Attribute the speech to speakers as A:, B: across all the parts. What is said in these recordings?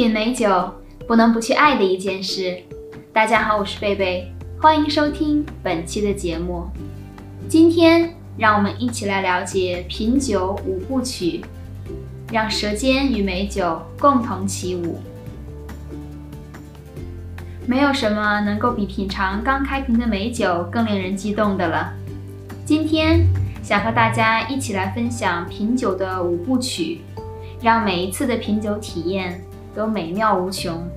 A: 品美酒不能不去爱的一件事。大家好，我是贝贝，欢迎收听本期的节目。今天让我们一起来了解品酒五部曲，让舌尖与美酒共同起舞。没有什么能够比品尝刚开瓶的美酒更令人激动的了。今天想和大家一起来分享品酒的五部曲，让每一次的品酒体验。都美妙无穷。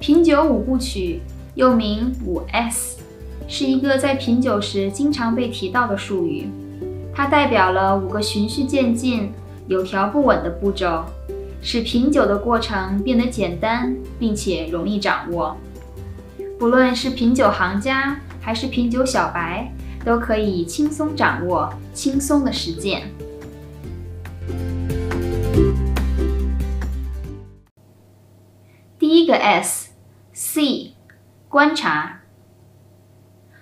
A: 品酒五部曲又名五 S，是一个在品酒时经常被提到的术语。它代表了五个循序渐进、有条不紊的步骤，使品酒的过程变得简单并且容易掌握。不论是品酒行家还是品酒小白，都可以轻松掌握、轻松的实践。一个 S，C，观察。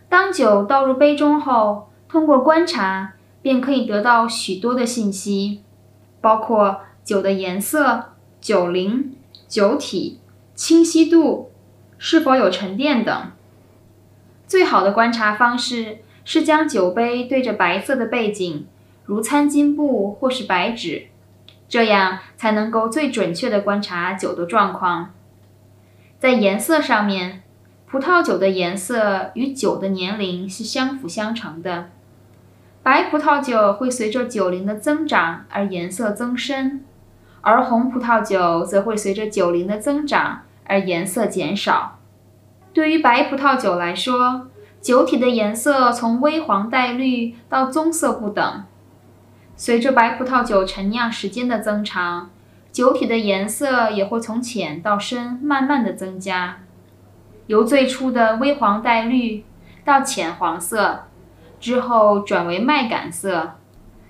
A: 当酒倒入杯中后，通过观察便可以得到许多的信息，包括酒的颜色、酒龄、酒体、清晰度、是否有沉淀等。最好的观察方式是将酒杯对着白色的背景，如餐巾布或是白纸，这样才能够最准确地观察酒的状况。在颜色上面，葡萄酒的颜色与酒的年龄是相辅相成的。白葡萄酒会随着酒龄的增长而颜色增深，而红葡萄酒则会随着酒龄的增长而颜色减少。对于白葡萄酒来说，酒体的颜色从微黄带绿到棕色不等。随着白葡萄酒陈酿时间的增长，酒体的颜色也会从浅到深慢慢的增加，由最初的微黄带绿到浅黄色，之后转为麦秆色，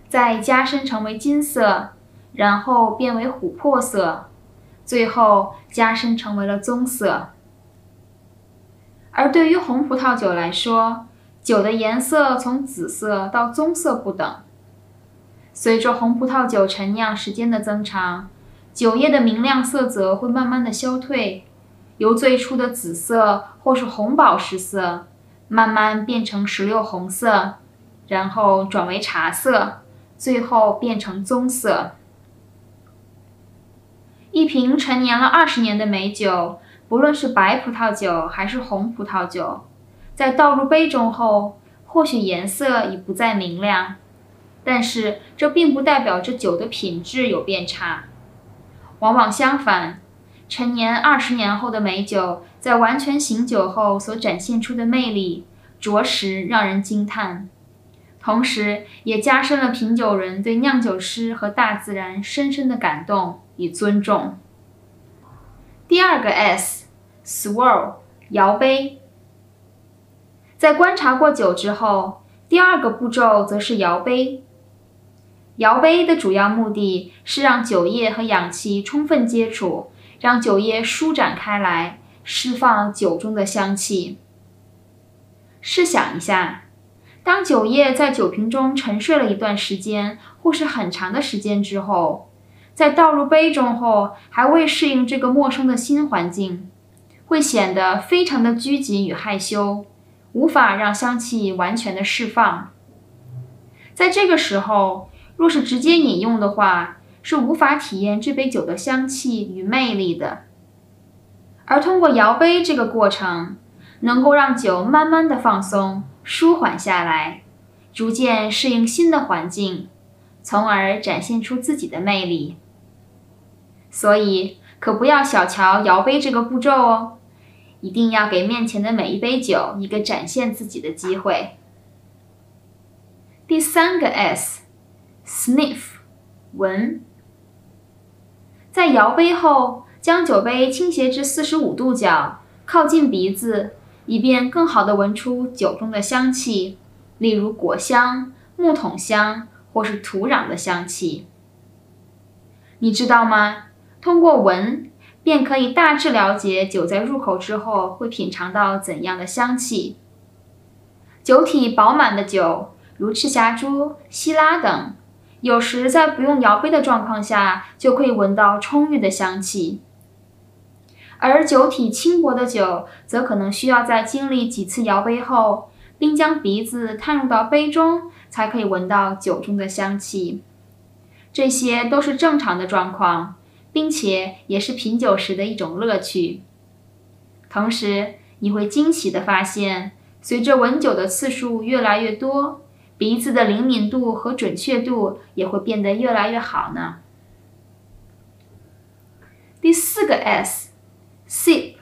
A: 再加深成为金色，然后变为琥珀色，最后加深成为了棕色。而对于红葡萄酒来说，酒的颜色从紫色到棕色不等，随着红葡萄酒陈酿时间的增长。酒液的明亮色泽会慢慢的消退，由最初的紫色或是红宝石色，慢慢变成石榴红色，然后转为茶色，最后变成棕色。一瓶陈年了二十年的美酒，不论是白葡萄酒还是红葡萄酒，在倒入杯中后，或许颜色已不再明亮，但是这并不代表着酒的品质有变差。往往相反，陈年二十年后的美酒，在完全醒酒后所展现出的魅力，着实让人惊叹，同时也加深了品酒人对酿酒师和大自然深深的感动与尊重。第二个 S，swirl，摇杯。在观察过酒之后，第二个步骤则是摇杯。摇杯的主要目的是让酒液和氧气充分接触，让酒液舒展开来，释放酒中的香气。试想一下，当酒液在酒瓶中沉睡了一段时间，或是很长的时间之后，在倒入杯中后，还未适应这个陌生的新环境，会显得非常的拘谨与害羞，无法让香气完全的释放。在这个时候，若是直接饮用的话，是无法体验这杯酒的香气与魅力的。而通过摇杯这个过程，能够让酒慢慢的放松、舒缓下来，逐渐适应新的环境，从而展现出自己的魅力。所以，可不要小瞧摇杯这个步骤哦，一定要给面前的每一杯酒一个展现自己的机会。第三个 S。Sniff，闻。在摇杯后，将酒杯倾斜至四十五度角，靠近鼻子，以便更好地闻出酒中的香气，例如果香、木桶香或是土壤的香气。你知道吗？通过闻，便可以大致了解酒在入口之后会品尝到怎样的香气。酒体饱满的酒，如赤霞珠、希拉等。有时在不用摇杯的状况下，就可以闻到充裕的香气。而酒体轻薄的酒，则可能需要在经历几次摇杯后，并将鼻子探入到杯中，才可以闻到酒中的香气。这些都是正常的状况，并且也是品酒时的一种乐趣。同时，你会惊喜地发现，随着闻酒的次数越来越多，鼻子的灵敏度和准确度也会变得越来越好呢。第四个 S，sip，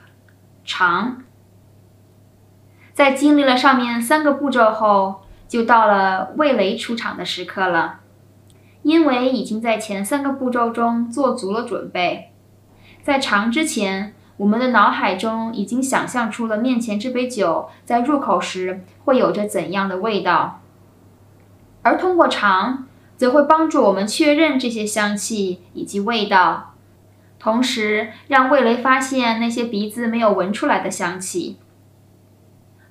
A: 尝。在经历了上面三个步骤后，就到了味蕾出场的时刻了。因为已经在前三个步骤中做足了准备，在尝之前，我们的脑海中已经想象出了面前这杯酒在入口时会有着怎样的味道，而通过尝，则会帮助我们确认这些香气以及味道，同时让味蕾发现那些鼻子没有闻出来的香气。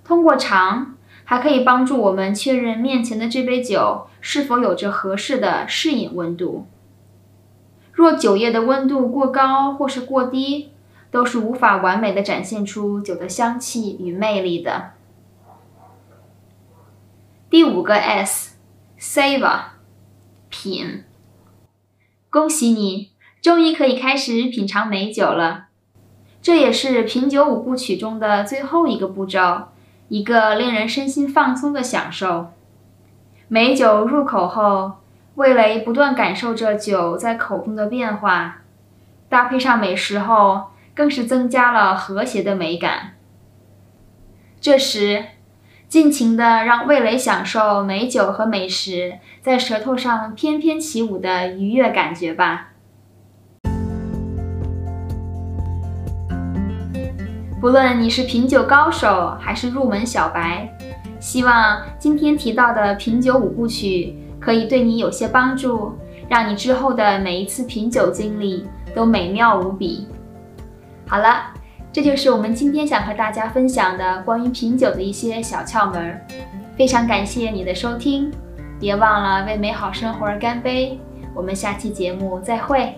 A: 通过尝。还可以帮助我们确认面前的这杯酒是否有着合适的适饮温度。若酒液的温度过高或是过低，都是无法完美的展现出酒的香气与魅力的。第五个 S Savor 品。恭喜你，终于可以开始品尝美酒了。这也是品酒五部曲中的最后一个步骤。一个令人身心放松的享受。美酒入口后，味蕾不断感受着酒在口中的变化，搭配上美食后，更是增加了和谐的美感。这时，尽情的让味蕾享受美酒和美食在舌头上翩翩起舞的愉悦感觉吧。不论你是品酒高手还是入门小白，希望今天提到的品酒五部曲可以对你有些帮助，让你之后的每一次品酒经历都美妙无比。好了，这就是我们今天想和大家分享的关于品酒的一些小窍门。非常感谢你的收听，别忘了为美好生活而干杯。我们下期节目再会。